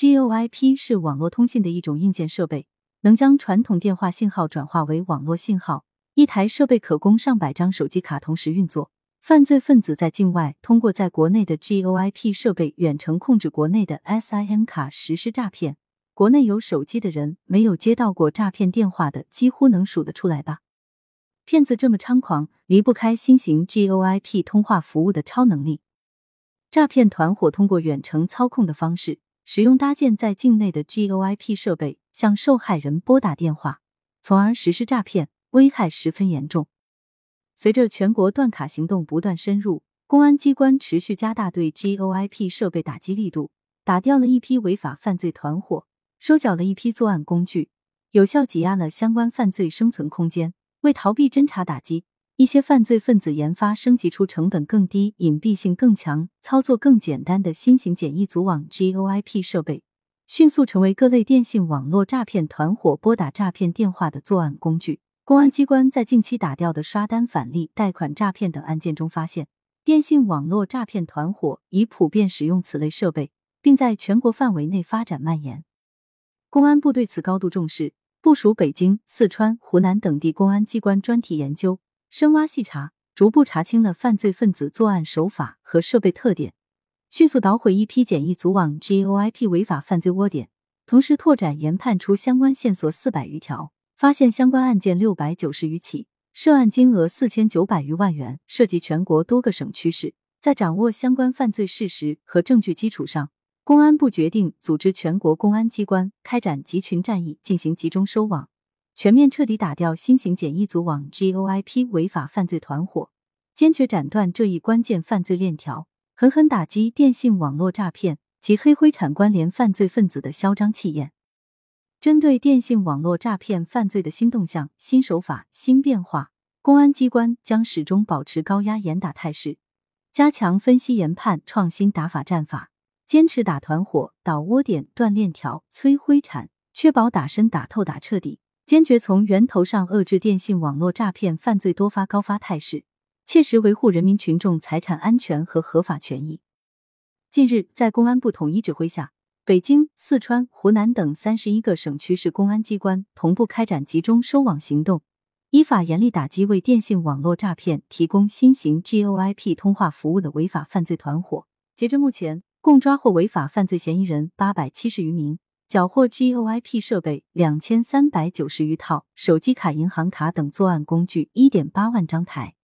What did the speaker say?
GOIP 是网络通信的一种硬件设备，能将传统电话信号转化为网络信号。一台设备可供上百张手机卡同时运作。犯罪分子在境外通过在国内的 GOIP 设备远程控制国内的 SIM 卡实施诈骗。国内有手机的人，没有接到过诈骗电话的，几乎能数得出来吧？骗子这么猖狂，离不开新型 GOIP 通话服务的超能力。诈骗团伙通过远程操控的方式，使用搭建在境内的 GOIP 设备，向受害人拨打电话，从而实施诈骗，危害十分严重。随着全国断卡行动不断深入，公安机关持续加大对 GOIP 设备打击力度，打掉了一批违法犯罪团伙，收缴了一批作案工具，有效挤压了相关犯罪生存空间。为逃避侦查打击，一些犯罪分子研发升级出成本更低、隐蔽性更强、操作更简单的新型简易组网 GOIP 设备，迅速成为各类电信网络诈骗团伙拨打诈骗电话的作案工具。公安机关在近期打掉的刷单返利、贷款诈骗等案件中发现，电信网络诈骗团伙已普遍使用此类设备，并在全国范围内发展蔓延。公安部对此高度重视。部署北京、四川、湖南等地公安机关专题研究，深挖细查，逐步查清了犯罪分子作案手法和设备特点，迅速捣毁一批简易组网 GOIP 违法犯罪窝点，同时拓展研判出相关线索四百余条，发现相关案件六百九十余起，涉案金额四千九百余万元，涉及全国多个省区市。在掌握相关犯罪事实和证据基础上。公安部决定组织全国公安机关开展集群战役，进行集中收网，全面彻底打掉新型简易组网 GOIP 违法犯罪团伙，坚决斩断这一关键犯罪链条，狠狠打击电信网络诈骗及黑灰产关联犯罪分子的嚣张气焰。针对电信网络诈骗犯罪的新动向、新手法、新变化，公安机关将始终保持高压严打态势，加强分析研判，创新打法战法。坚持打团伙、捣窝点、断链条、摧灰产，确保打深、打透、打彻底，坚决从源头上遏制电信网络诈骗犯罪多发高发态势，切实维护人民群众财产安全和合法权益。近日，在公安部统一指挥下，北京、四川、湖南等三十一个省区市公安机关同步开展集中收网行动，依法严厉打击为电信网络诈骗提供新型 GOIP 通话服务的违法犯罪团伙。截至目前，共抓获违法犯罪嫌疑人八百七十余名，缴获 GOIP 设备两千三百九十余套、手机卡、银行卡等作案工具一点八万张台。